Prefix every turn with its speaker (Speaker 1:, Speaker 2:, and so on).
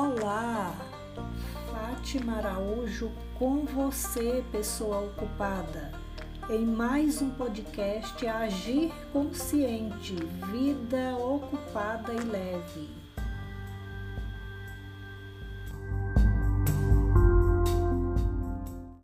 Speaker 1: Olá! Fátima Araújo com você, pessoa ocupada, em mais um podcast Agir Consciente, Vida Ocupada e Leve.